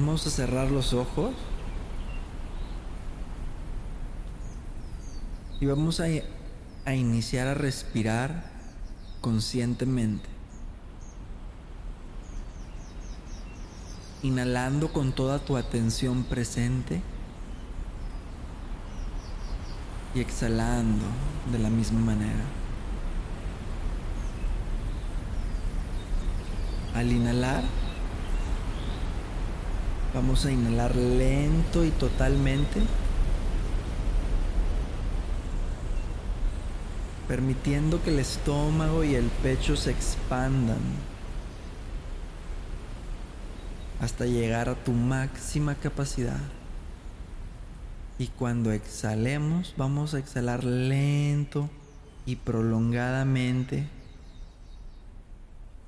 Vamos a cerrar los ojos. Y vamos a, a iniciar a respirar conscientemente. Inhalando con toda tu atención presente y exhalando de la misma manera. Al inhalar, vamos a inhalar lento y totalmente, permitiendo que el estómago y el pecho se expandan hasta llegar a tu máxima capacidad. Y cuando exhalemos, vamos a exhalar lento y prolongadamente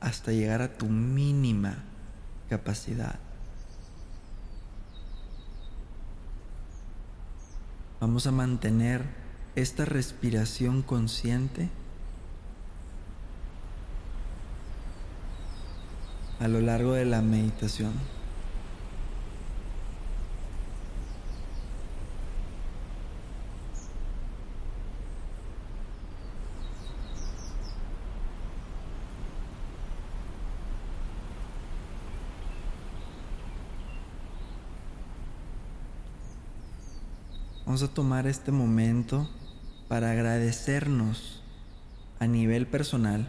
hasta llegar a tu mínima capacidad. Vamos a mantener esta respiración consciente a lo largo de la meditación. Vamos a tomar este momento para agradecernos a nivel personal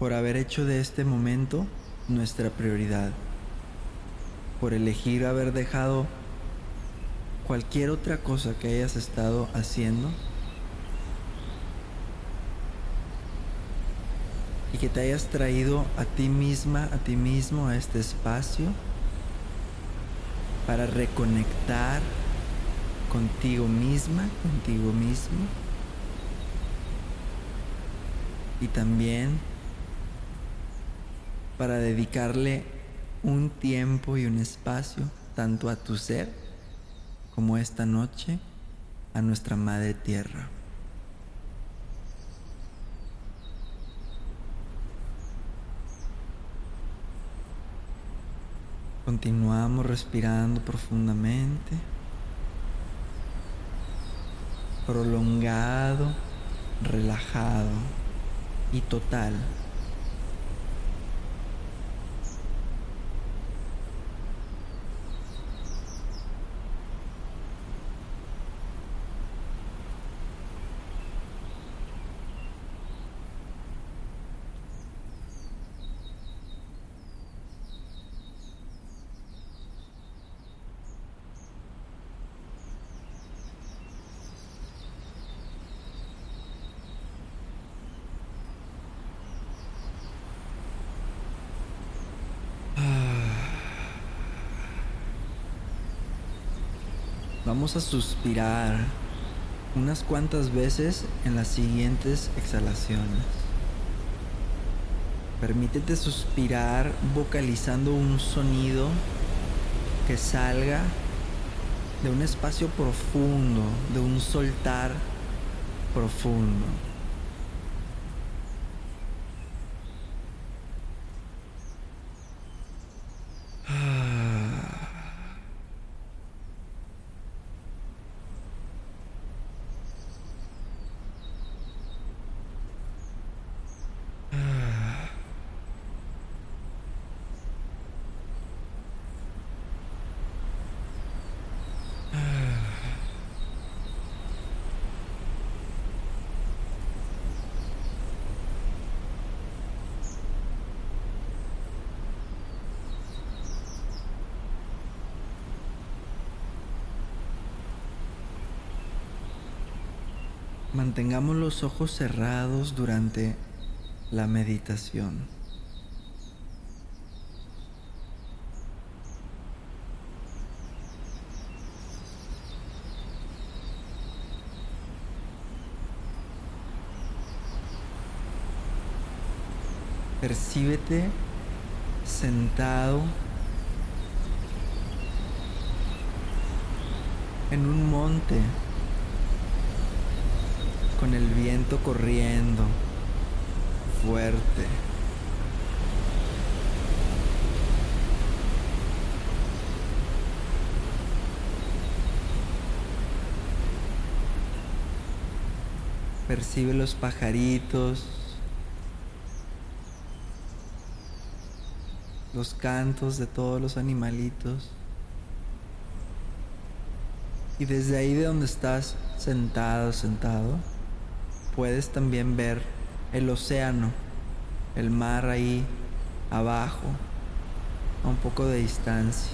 por haber hecho de este momento nuestra prioridad, por elegir haber dejado cualquier otra cosa que hayas estado haciendo y que te hayas traído a ti misma, a ti mismo, a este espacio para reconectar contigo misma, contigo mismo. Y también para dedicarle un tiempo y un espacio tanto a tu ser como esta noche a nuestra Madre Tierra. Continuamos respirando profundamente, prolongado, relajado y total. Vamos a suspirar unas cuantas veces en las siguientes exhalaciones. Permítete suspirar vocalizando un sonido que salga de un espacio profundo, de un soltar profundo. Mantengamos los ojos cerrados durante la meditación. Percíbete sentado en un monte con el viento corriendo fuerte. Percibe los pajaritos, los cantos de todos los animalitos. Y desde ahí de donde estás sentado, sentado, puedes también ver el océano, el mar ahí abajo, a un poco de distancia.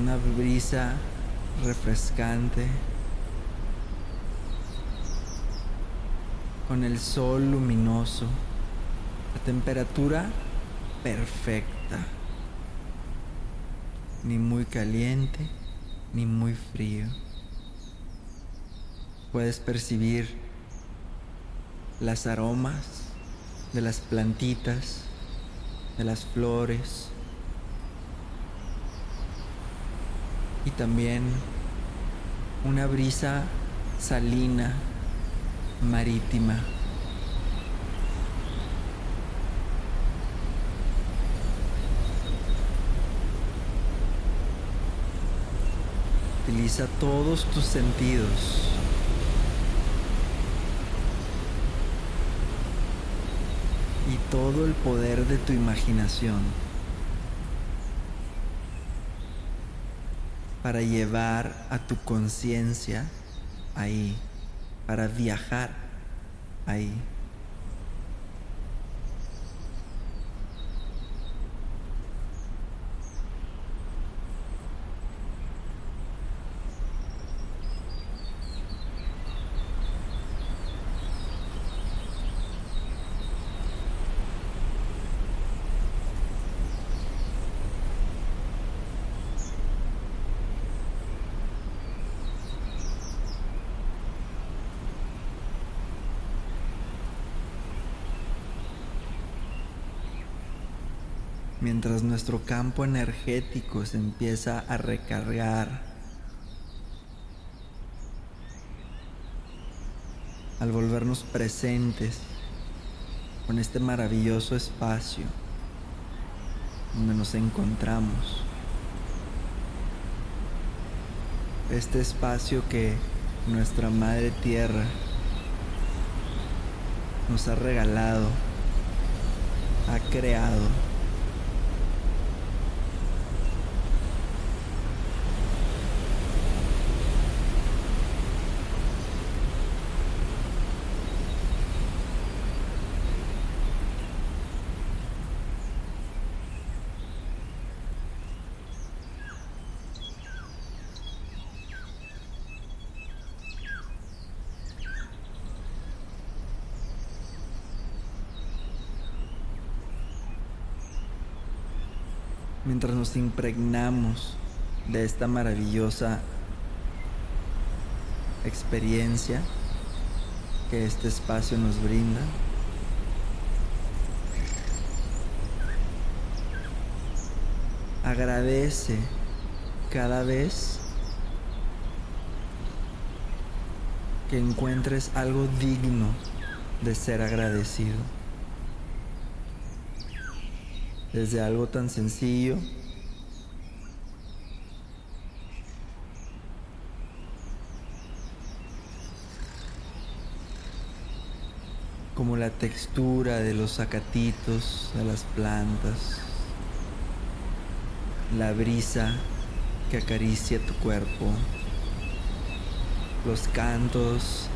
Una brisa refrescante con el sol luminoso, la temperatura perfecta, ni muy caliente ni muy frío. Puedes percibir las aromas de las plantitas, de las flores y también una brisa salina, marítima. Utiliza todos tus sentidos. Y todo el poder de tu imaginación para llevar a tu conciencia ahí, para viajar ahí. Mientras nuestro campo energético se empieza a recargar. Al volvernos presentes con este maravilloso espacio donde nos encontramos. Este espacio que nuestra Madre Tierra nos ha regalado, ha creado. mientras nos impregnamos de esta maravillosa experiencia que este espacio nos brinda. Agradece cada vez que encuentres algo digno de ser agradecido desde algo tan sencillo como la textura de los zacatitos de las plantas, la brisa que acaricia tu cuerpo, los cantos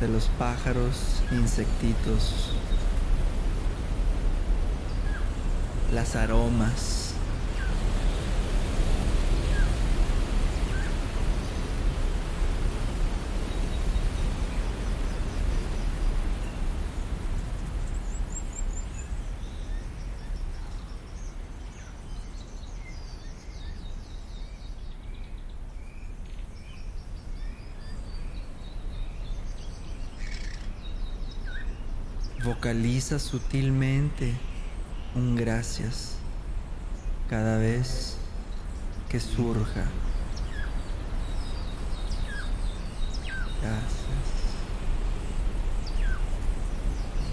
de los pájaros insectitos las aromas. Vocaliza sutilmente un gracias cada vez que surja Gracias.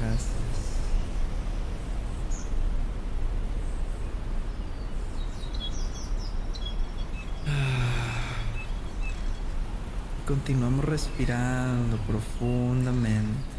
Gracias. Continuamos respirando profundamente.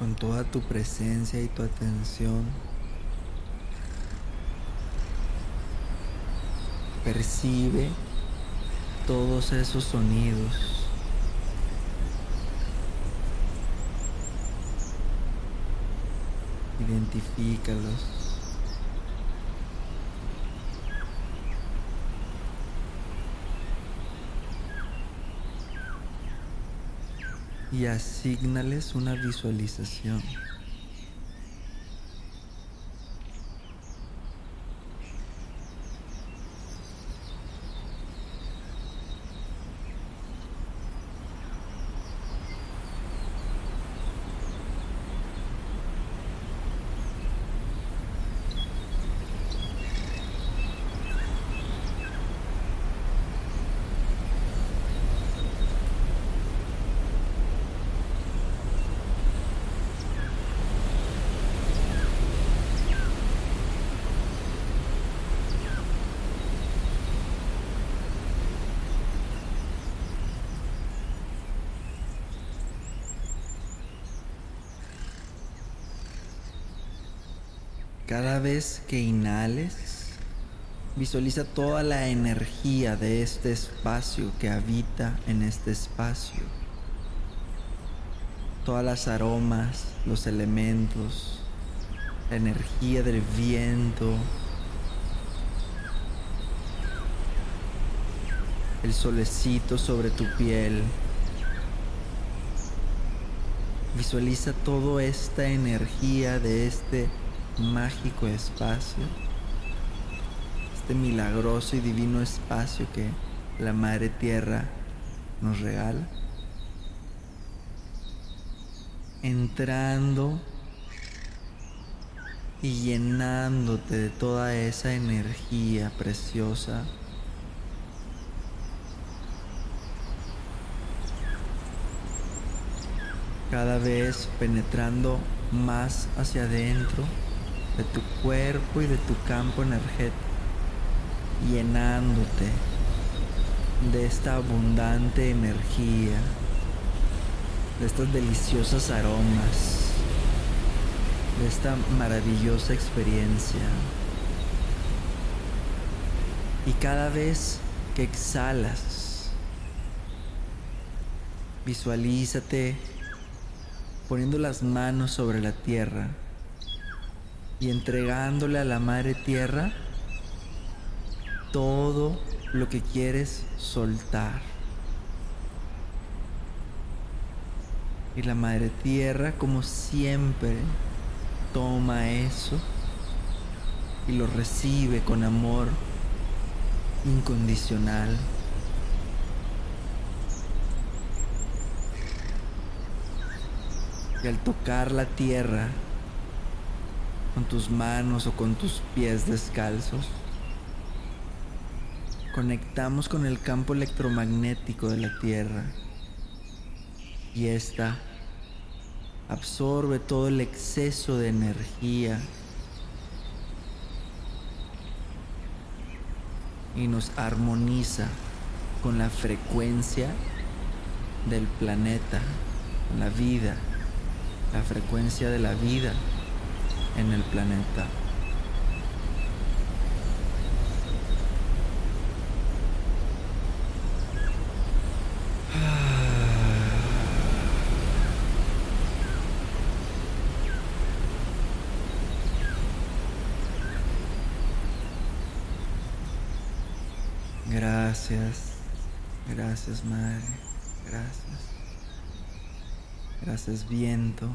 Con toda tu presencia y tu atención. Percibe todos esos sonidos. Identifícalos. Y asignales una visualización. Cada vez que inhales, visualiza toda la energía de este espacio que habita en este espacio. Todas las aromas, los elementos, la energía del viento, el solecito sobre tu piel. Visualiza toda esta energía de este mágico espacio, este milagroso y divino espacio que la Madre Tierra nos regala, entrando y llenándote de toda esa energía preciosa. Cada vez penetrando más hacia adentro de tu cuerpo y de tu campo energético, llenándote de esta abundante energía, de estas deliciosas aromas, de esta maravillosa experiencia. Y cada vez que exhalas, visualízate poniendo las manos sobre la tierra y entregándole a la Madre Tierra todo lo que quieres soltar. Y la Madre Tierra, como siempre, toma eso y lo recibe con amor incondicional. Y al tocar la tierra, con tus manos o con tus pies descalzos. Conectamos con el campo electromagnético de la Tierra. Y esta absorbe todo el exceso de energía. Y nos armoniza con la frecuencia del planeta, la vida, la frecuencia de la vida en el planeta. Gracias, gracias Madre, gracias. Gracias viento.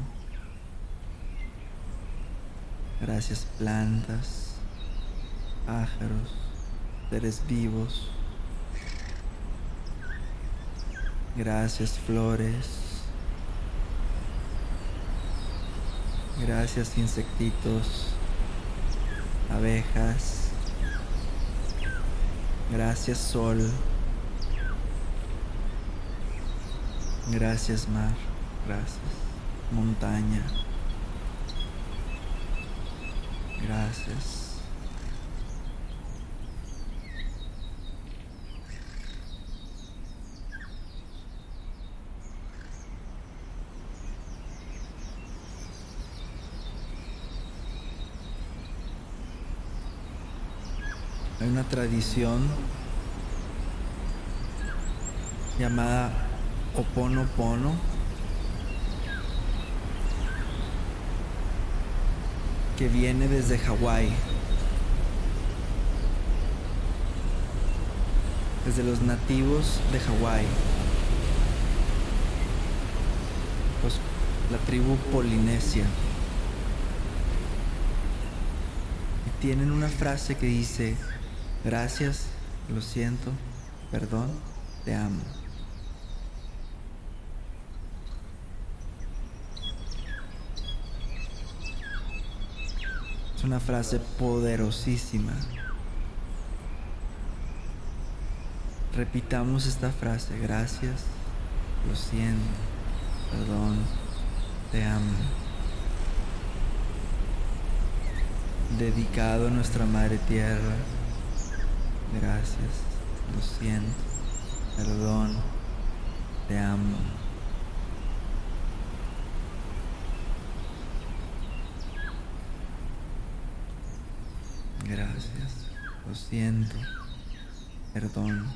Gracias plantas, pájaros, seres vivos. Gracias flores. Gracias insectitos, abejas. Gracias sol. Gracias mar. Gracias. Montaña. Gracias. Hay una tradición llamada Oponopono que viene desde Hawái. Desde los nativos de Hawái. Pues, la tribu polinesia. Y tienen una frase que dice, gracias, lo siento, perdón, te amo. Una frase poderosísima. Repitamos esta frase. Gracias, lo siento, perdón, te amo. Dedicado a nuestra Madre Tierra. Gracias, lo siento, perdón, te amo. Gracias. Lo siento. Perdón.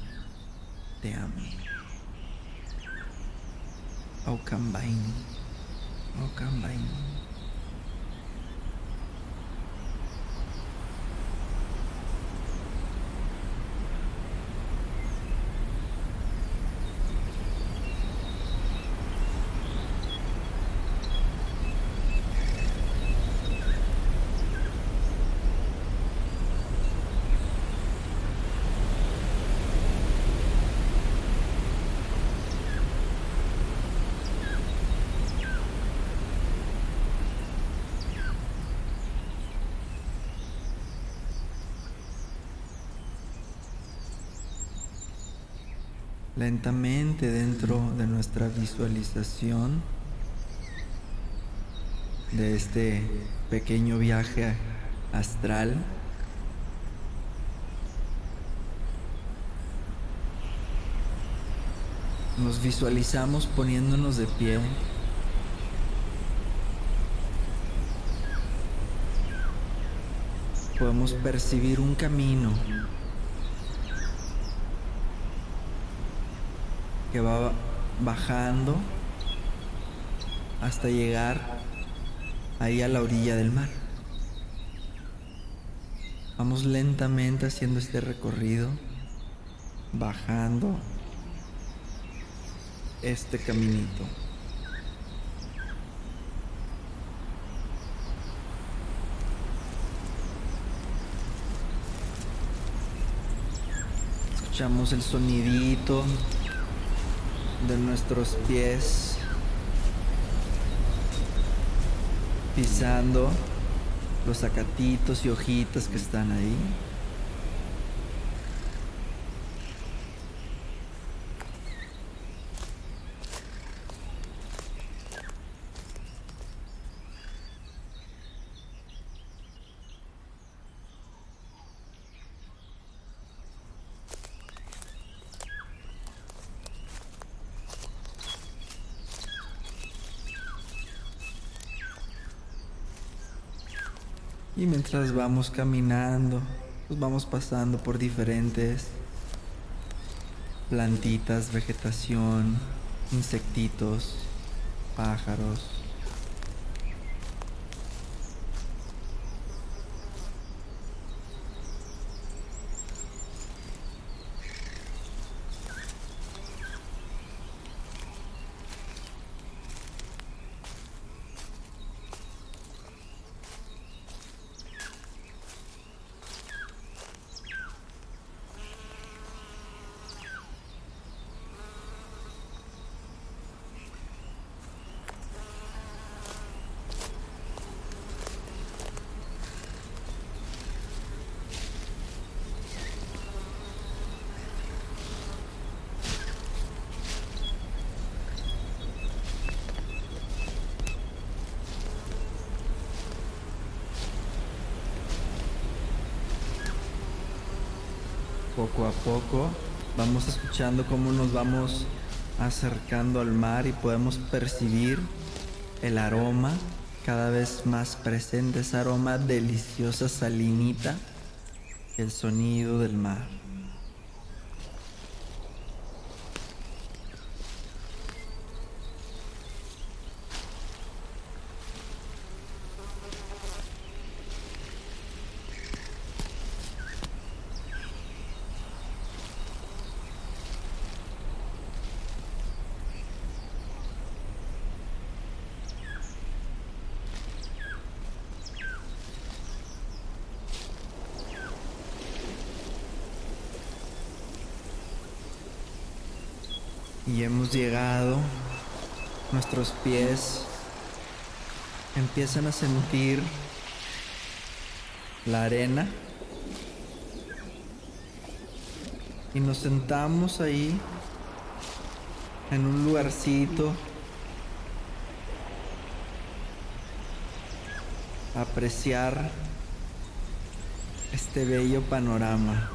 Te amo. Aucambain. Aucambain. Lentamente dentro de nuestra visualización de este pequeño viaje astral. Nos visualizamos poniéndonos de pie. Podemos percibir un camino que va bajando hasta llegar ahí a la orilla del mar. Vamos lentamente haciendo este recorrido, bajando este caminito. Escuchamos el sonidito de nuestros pies pisando los zacatitos y hojitas que están ahí. Y mientras vamos caminando, pues vamos pasando por diferentes plantitas, vegetación, insectitos, pájaros. Poco vamos escuchando cómo nos vamos acercando al mar y podemos percibir el aroma cada vez más presente, ese aroma deliciosa salinita, el sonido del mar. Y hemos llegado, nuestros pies empiezan a sentir la arena y nos sentamos ahí en un lugarcito a apreciar este bello panorama.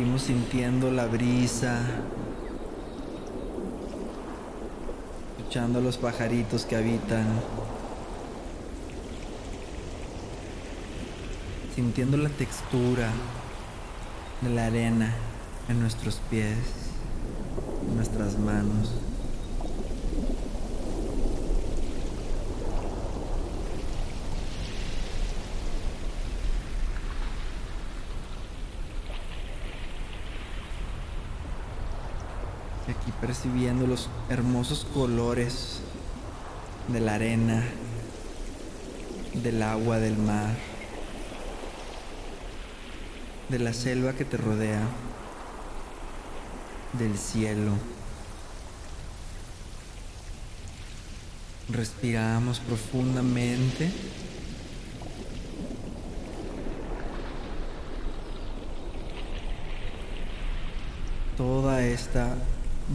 Seguimos sintiendo la brisa, escuchando los pajaritos que habitan, sintiendo la textura de la arena en nuestros pies, en nuestras manos. aquí percibiendo los hermosos colores de la arena, del agua, del mar, de la selva que te rodea, del cielo. Respiramos profundamente. Toda esta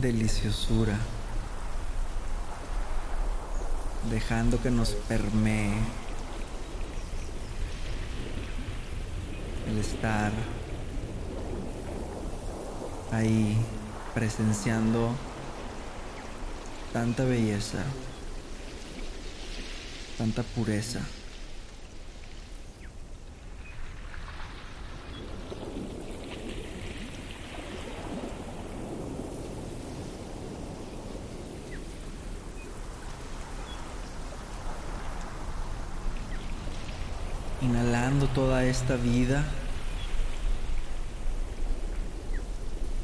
deliciosura, dejando que nos permee el estar ahí presenciando tanta belleza, tanta pureza. inhalando toda esta vida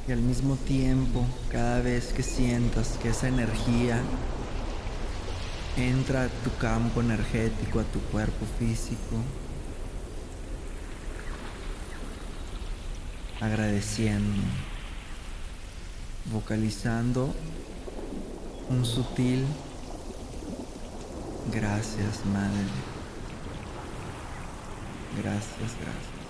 y al mismo tiempo cada vez que sientas que esa energía entra a tu campo energético, a tu cuerpo físico, agradeciendo, vocalizando un sutil gracias, Madre. Gracias, gracias.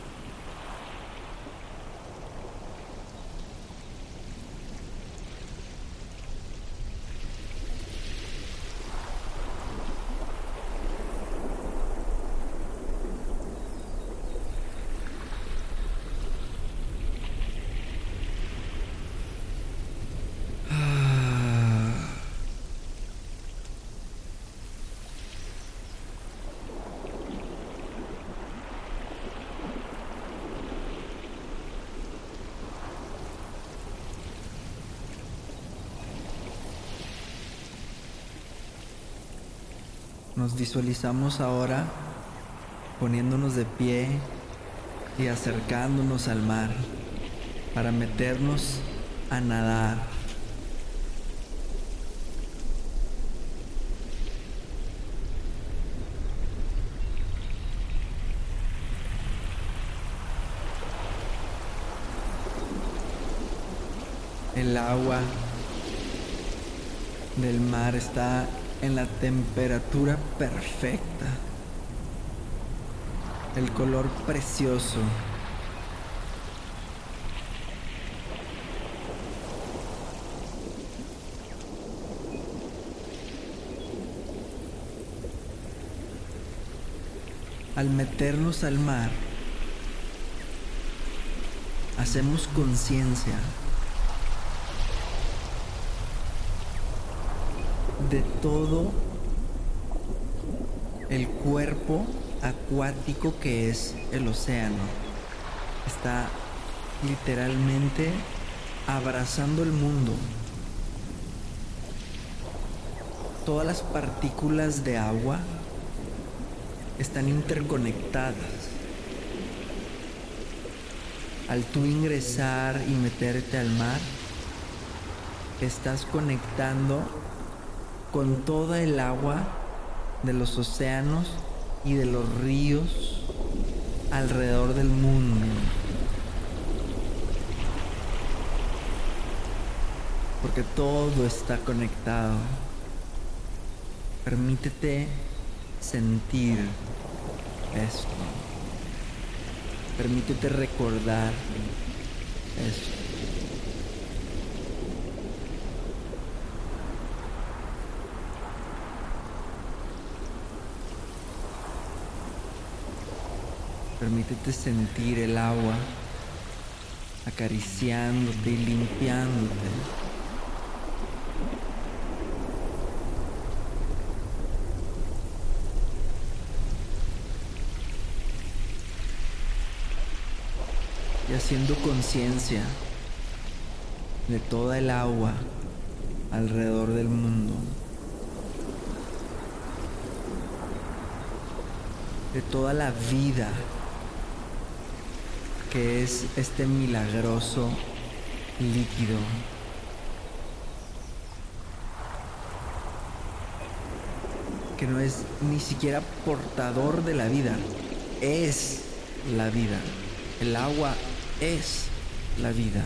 Visualizamos ahora poniéndonos de pie y acercándonos al mar para meternos a nadar. El agua del mar está en la temperatura perfecta. El color precioso. Al meternos al mar, hacemos conciencia de todo el cuerpo acuático que es el océano. Está literalmente abrazando el mundo. Todas las partículas de agua están interconectadas. Al tú ingresar y meterte al mar, estás conectando con toda el agua de los océanos y de los ríos alrededor del mundo. Porque todo está conectado. Permítete sentir esto. Permítete recordar esto. Permítete sentir el agua acariciándote y limpiándote. Y haciendo conciencia de toda el agua alrededor del mundo. De toda la vida que es este milagroso líquido. que no es ni siquiera portador de la vida, es la vida. El agua es la vida.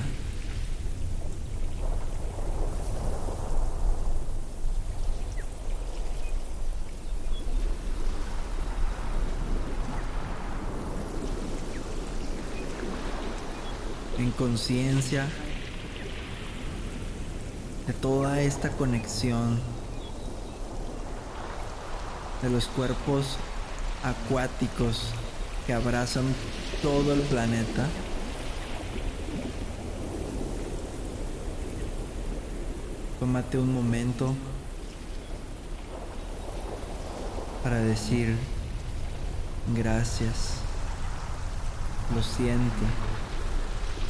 Conciencia de toda esta conexión de los cuerpos acuáticos que abrazan todo el planeta. Tómate un momento para decir gracias, lo siento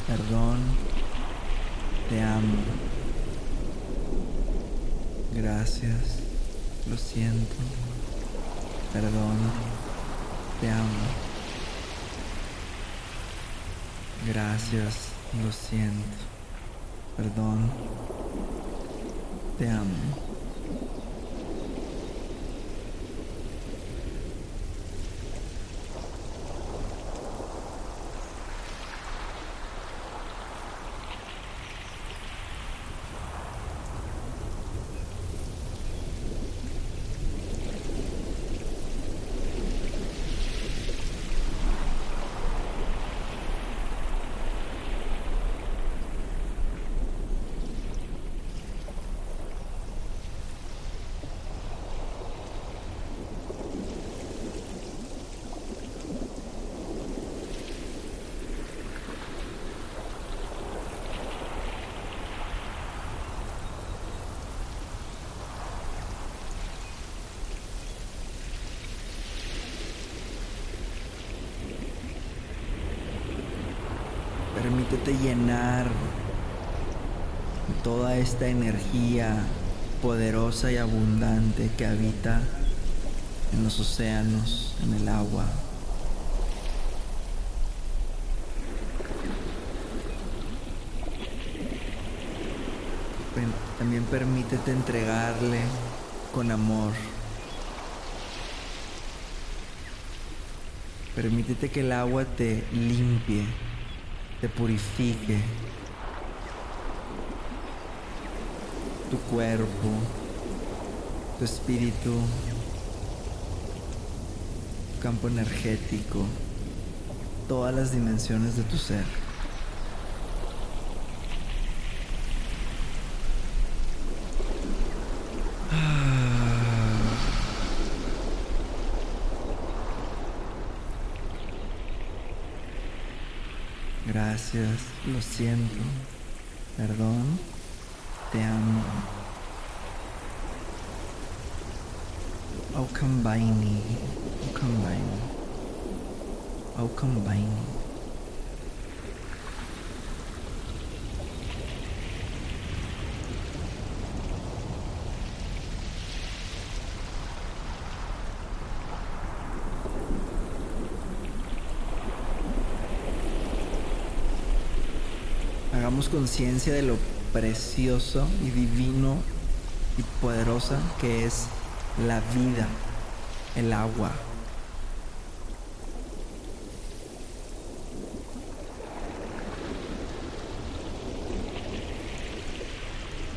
perdón, te amo, gracias, lo siento, perdón, te amo, gracias, lo siento, perdón, te amo. Permítete llenar toda esta energía poderosa y abundante que habita en los océanos, en el agua. También permítete entregarle con amor. Permítete que el agua te limpie te purifique tu cuerpo, tu espíritu, tu campo energético, todas las dimensiones de tu ser. Gracias, lo siento, perdón, te amo. Oh, combine, oh, conciencia de lo precioso y divino y poderosa que es la vida, el agua.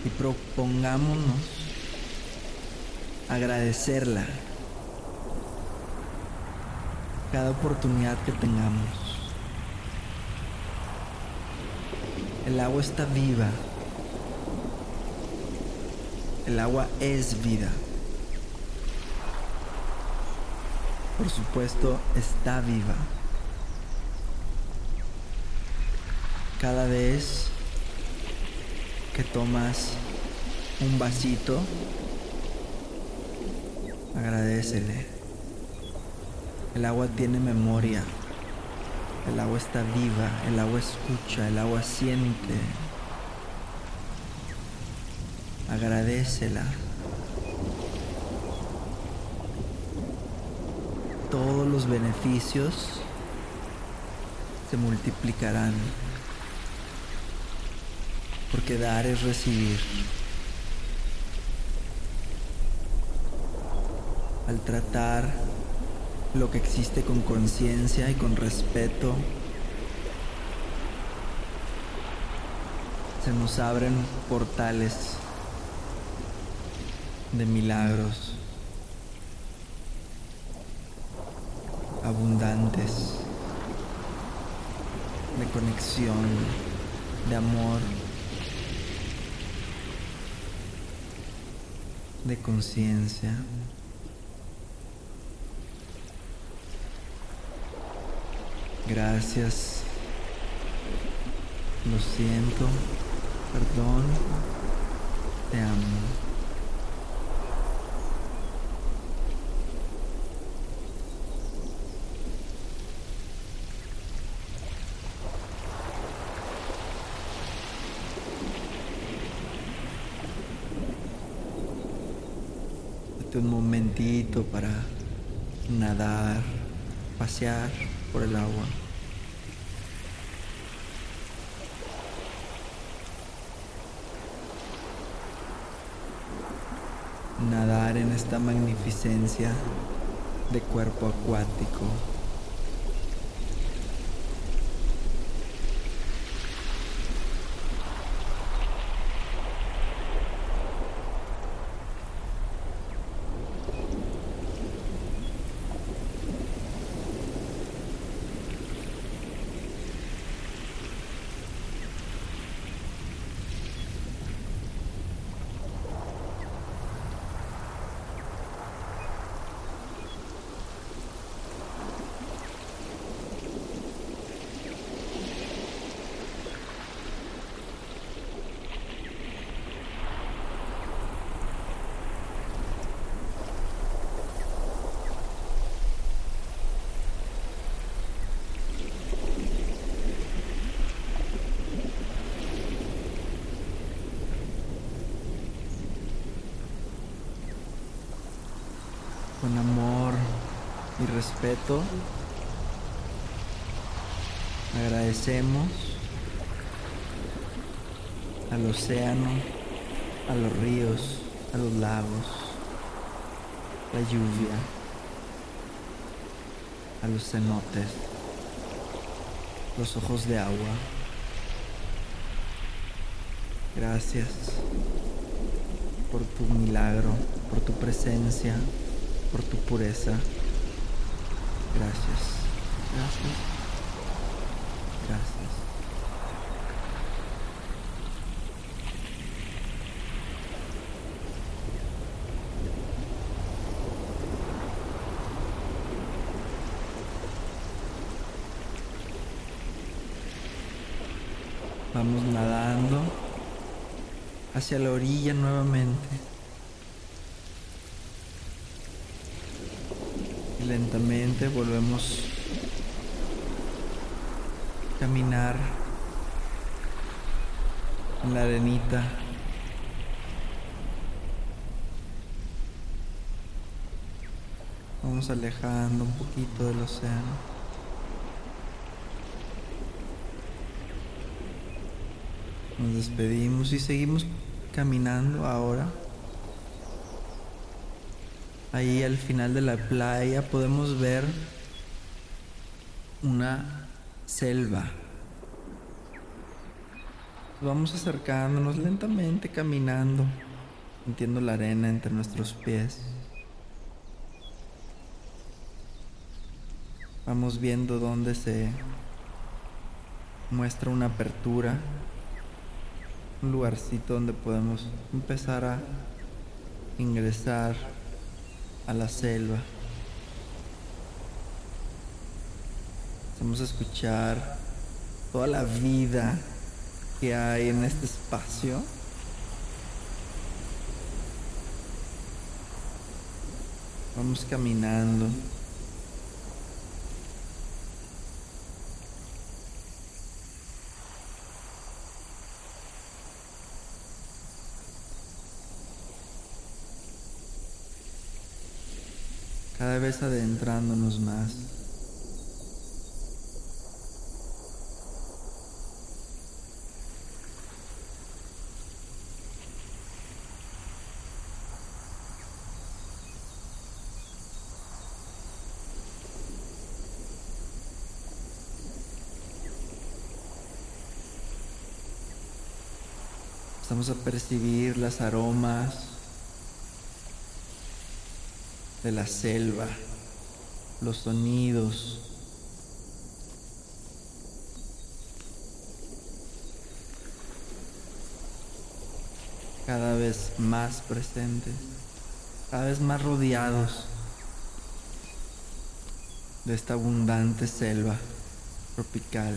Y propongámonos agradecerla cada oportunidad que tengamos. El agua está viva. El agua es vida. Por supuesto, está viva. Cada vez que tomas un vasito, agradecele. El agua tiene memoria. El agua está viva, el agua escucha, el agua siente. Agradecela. Todos los beneficios se multiplicarán. Porque dar es recibir. Al tratar lo que existe con conciencia y con respeto. Se nos abren portales de milagros abundantes, de conexión, de amor, de conciencia. Gracias. Lo siento. Perdón. Te amo. Date un momentito para nadar, pasear por el agua. Nadar en esta magnificencia de cuerpo acuático. Con amor y respeto. Agradecemos al océano, a los ríos, a los lagos, la lluvia, a los cenotes, los ojos de agua. Gracias por tu milagro, por tu presencia por tu pureza. Gracias. Gracias. Gracias. Vamos nadando hacia la orilla nuevamente. Volvemos a caminar en la arenita. Vamos alejando un poquito del océano. Nos despedimos y seguimos caminando ahora. Ahí al final de la playa podemos ver una selva. Vamos acercándonos lentamente, caminando, sintiendo la arena entre nuestros pies. Vamos viendo dónde se muestra una apertura, un lugarcito donde podemos empezar a ingresar a la selva. Vamos a escuchar toda la vida que hay en este espacio. Vamos caminando. Cada vez adentrándonos más. Vamos a percibir las aromas de la selva, los sonidos. cada vez más presentes, cada vez más rodeados de esta abundante selva tropical.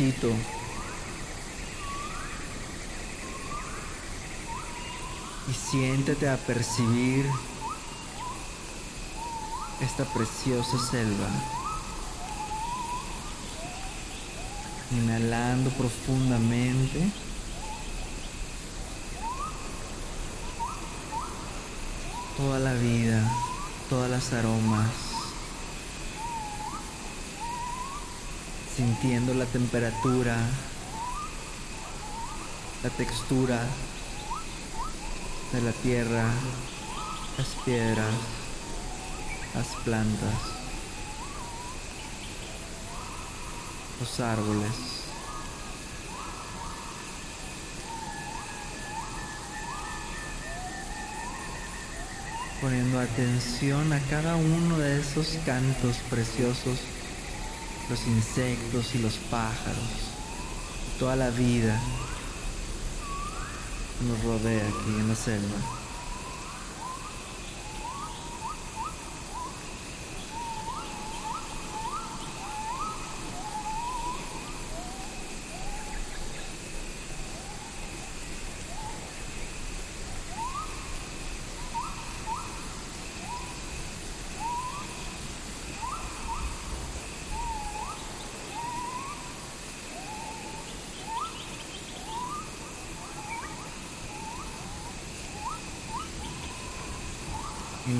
Y siéntate a percibir esta preciosa selva. Inhalando profundamente. Toda la vida, todas las aromas. Sintiendo la temperatura, la textura de la tierra, las piedras las plantas, los árboles. Poniendo atención a cada uno de esos cantos preciosos, los insectos y los pájaros, toda la vida nos rodea aquí en la selva.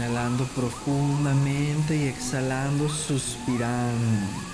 Inhalando profundamente y exhalando, suspirando.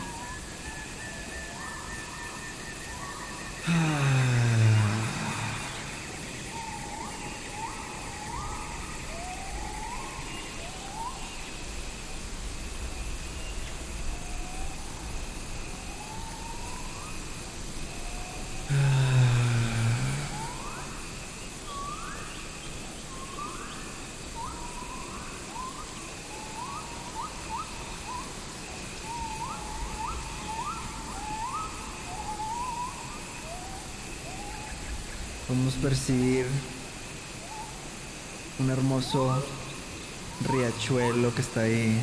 Percibir un hermoso riachuelo que está ahí.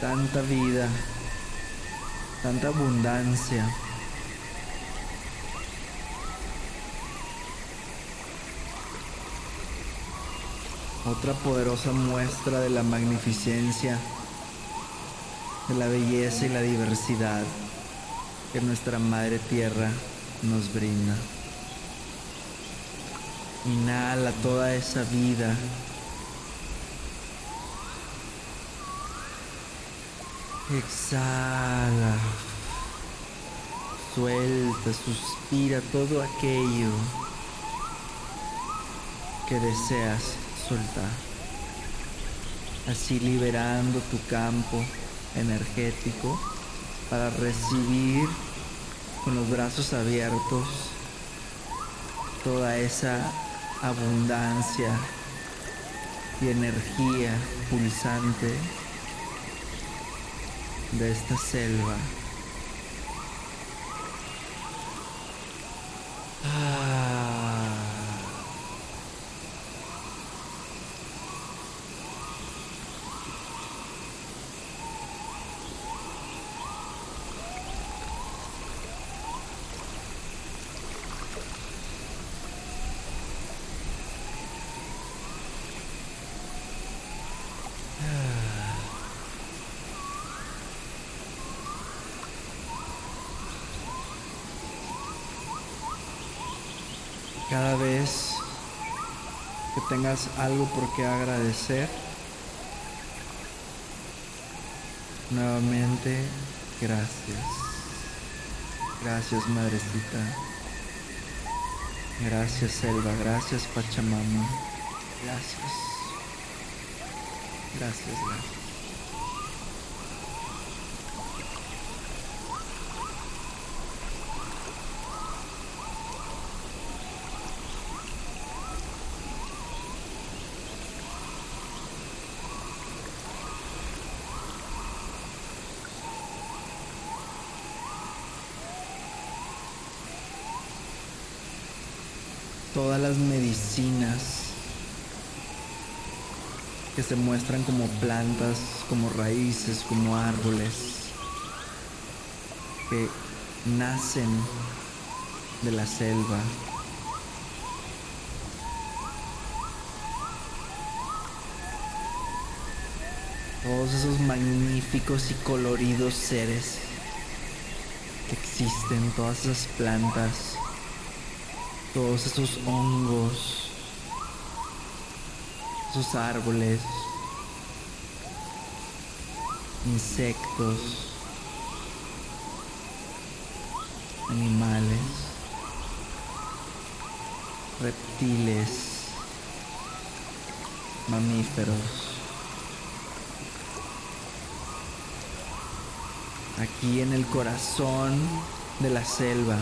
Tanta vida, tanta abundancia. Otra poderosa muestra de la magnificencia, de la belleza y la diversidad que nuestra Madre Tierra nos brinda. Inhala toda esa vida. Exhala. Suelta, suspira todo aquello que deseas Así liberando tu campo energético para recibir con los brazos abiertos toda esa abundancia y energía pulsante de esta selva. Cada vez que tengas algo por qué agradecer, nuevamente gracias. Gracias madrecita. Gracias Selva. Gracias Pachamama. Gracias. Gracias, gracias. Que se muestran como plantas, como raíces, como árboles, que nacen de la selva. Todos esos magníficos y coloridos seres que existen, todas esas plantas, todos esos hongos, esos árboles, insectos, animales, reptiles, mamíferos. Aquí en el corazón de la selva,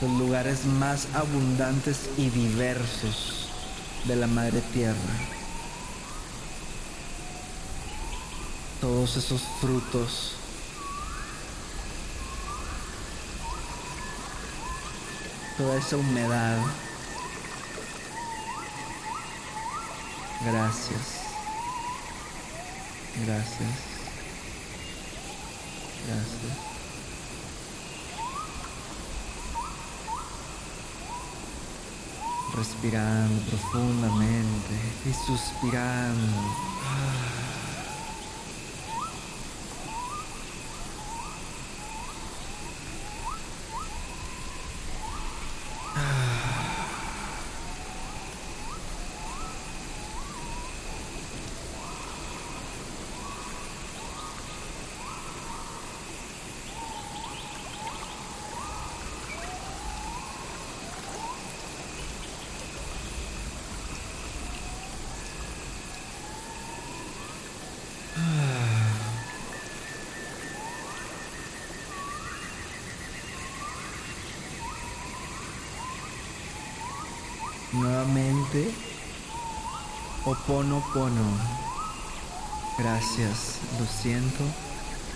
los lugares más abundantes y diversos de la madre tierra. Todos esos frutos toda esa humedad. Gracias. Gracias. Gracias. Respirando profundamente y suspirando. Nuevamente, Oponopono. Gracias, lo siento,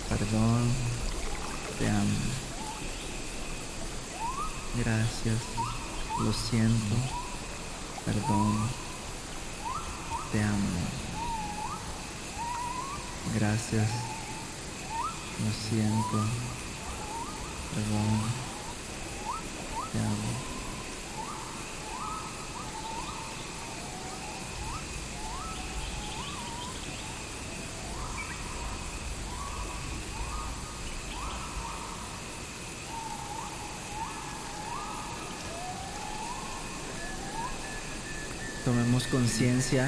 perdón, te amo. Gracias, lo siento, perdón, te amo. Gracias, lo siento, perdón, te amo. Tomemos conciencia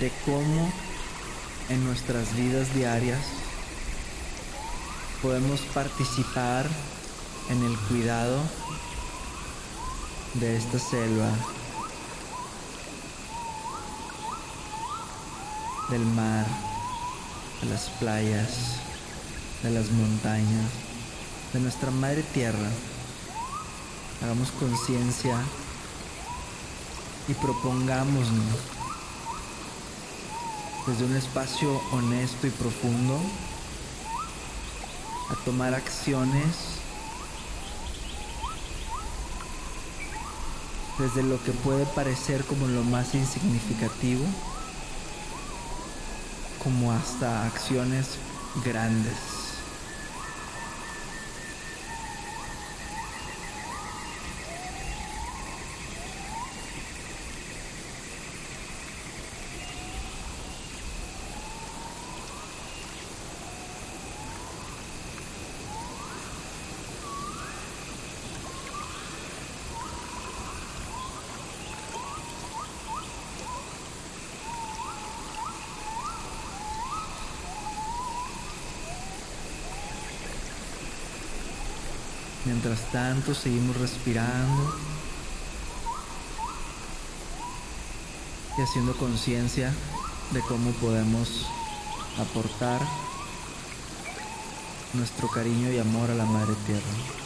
de cómo en nuestras vidas diarias podemos participar en el cuidado de esta selva, del mar, de las playas, de las montañas, de nuestra madre tierra. Hagamos conciencia y propongámonos desde un espacio honesto y profundo a tomar acciones desde lo que puede parecer como lo más insignificativo como hasta acciones grandes. Mientras tanto seguimos respirando y haciendo conciencia de cómo podemos aportar nuestro cariño y amor a la Madre Tierra.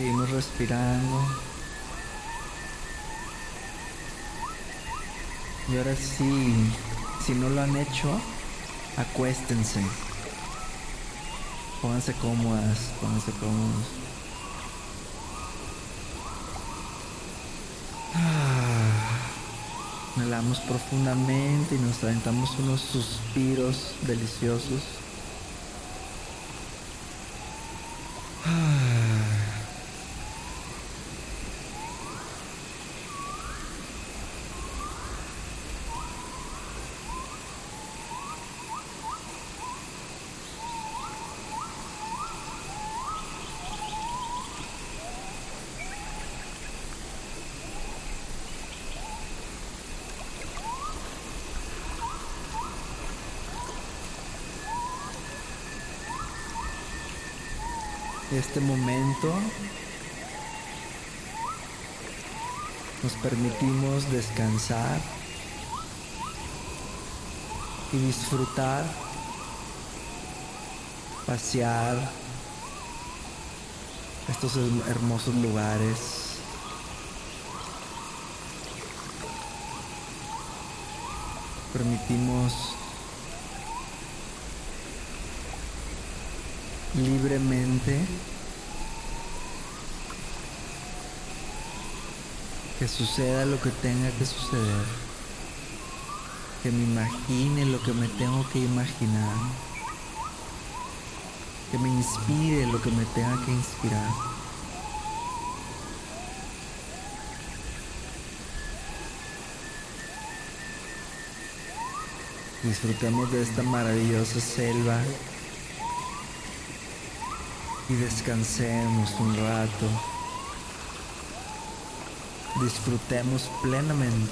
Seguimos respirando. Y ahora sí, si no lo han hecho, acuéstense. Pónganse cómodas, pónganse cómodos. Ah, inhalamos profundamente y nos aventamos unos suspiros deliciosos. Este momento nos permitimos descansar y disfrutar, pasear estos hermosos lugares. Permitimos libremente que suceda lo que tenga que suceder, que me imagine lo que me tengo que imaginar, que me inspire lo que me tenga que inspirar. Disfrutemos de esta maravillosa selva y descansemos un rato. Disfrutemos plenamente.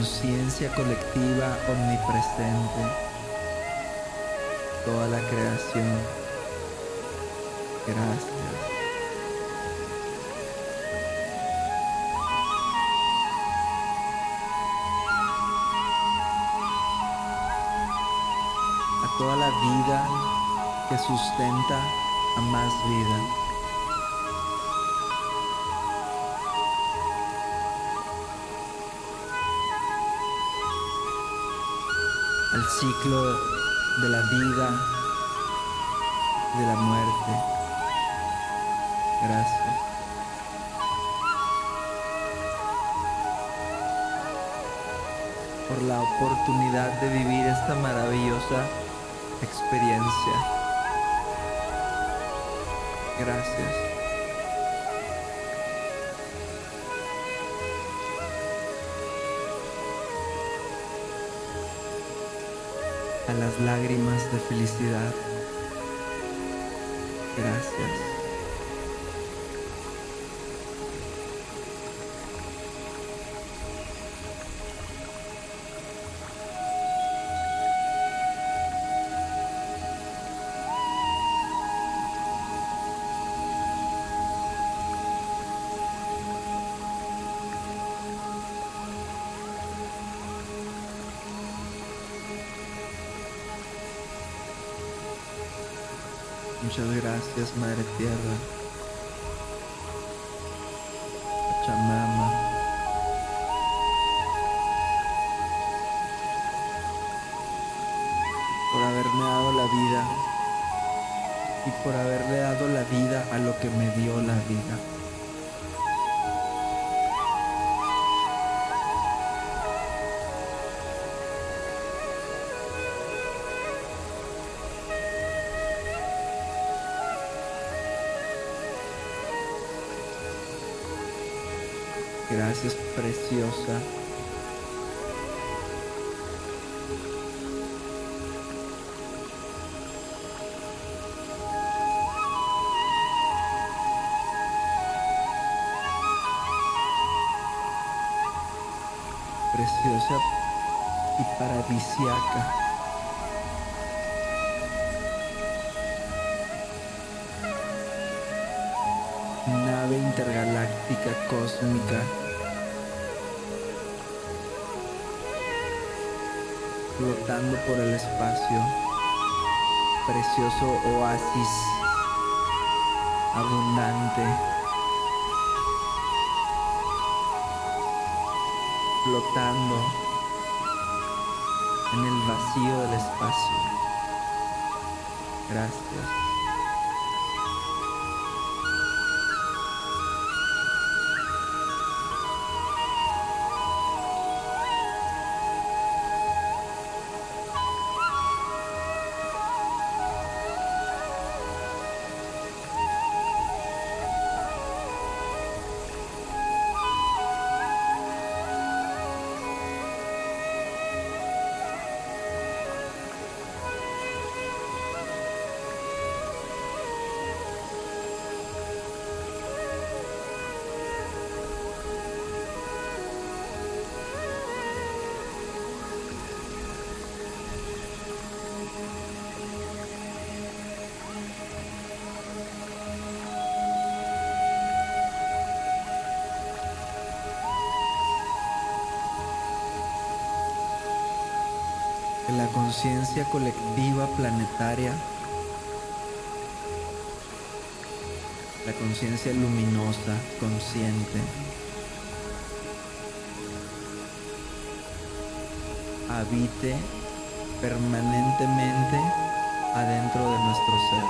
Conciencia colectiva omnipresente, toda la creación. Gracias. A toda la vida que sustenta a más vida. Al ciclo de la vida, de la muerte. Gracias. por la oportunidad de vivir esta maravillosa experiencia. Gracias. A las lágrimas de felicidad. Gracias. Gracias, Madre Tierra. Pachamama. Por haberme dado la vida y por haberle dado la vida a lo que me dio la vida. Preciosa. Preciosa y paradisiaca. nave intergaláctica cósmica flotando por el espacio, precioso oasis abundante, flotando en el vacío del espacio. Gracias. Colectiva planetaria, la conciencia luminosa, consciente, habite permanentemente adentro de nuestro ser.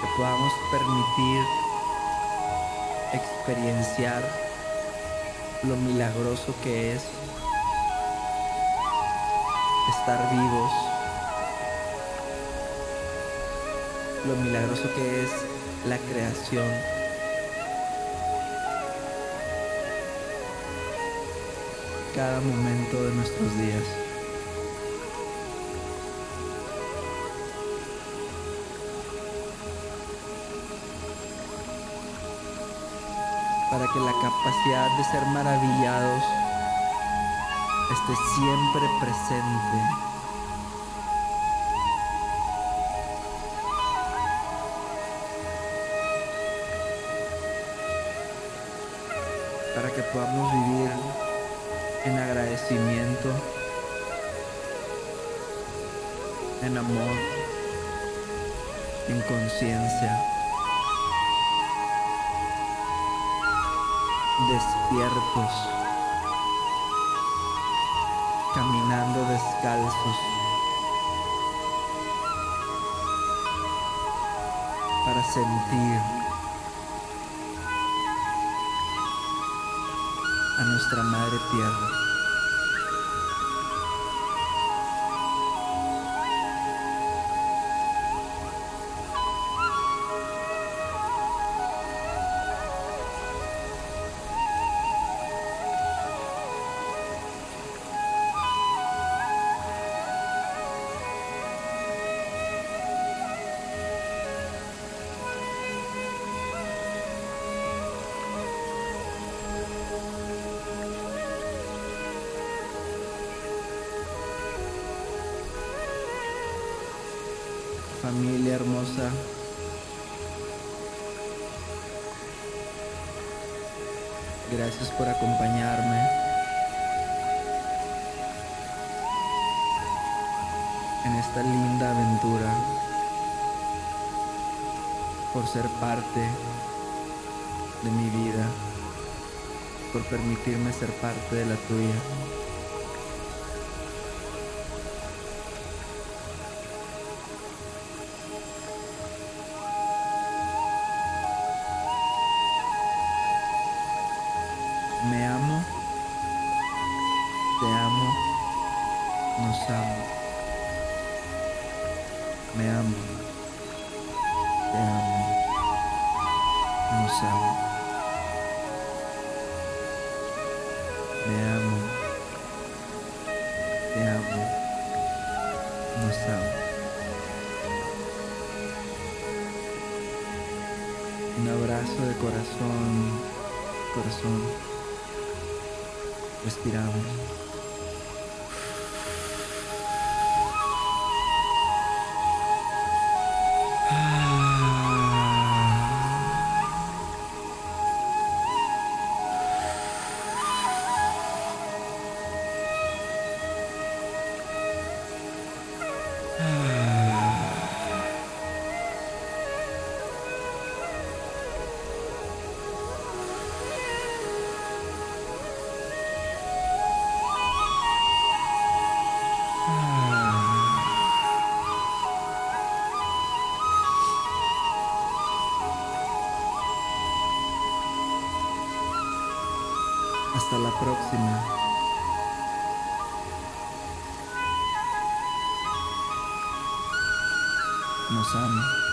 Que podamos permitir experienciar lo milagroso que es estar vivos, lo milagroso que es la creación. cada momento de nuestros días. Para que la capacidad de ser maravillados esté siempre presente. Para que podamos vivir en agradecimiento, en amor, en conciencia, despiertos, caminando descalzos. para sentir a nuestra Madre Tierra. Ser parte de la tuya. Nos amo.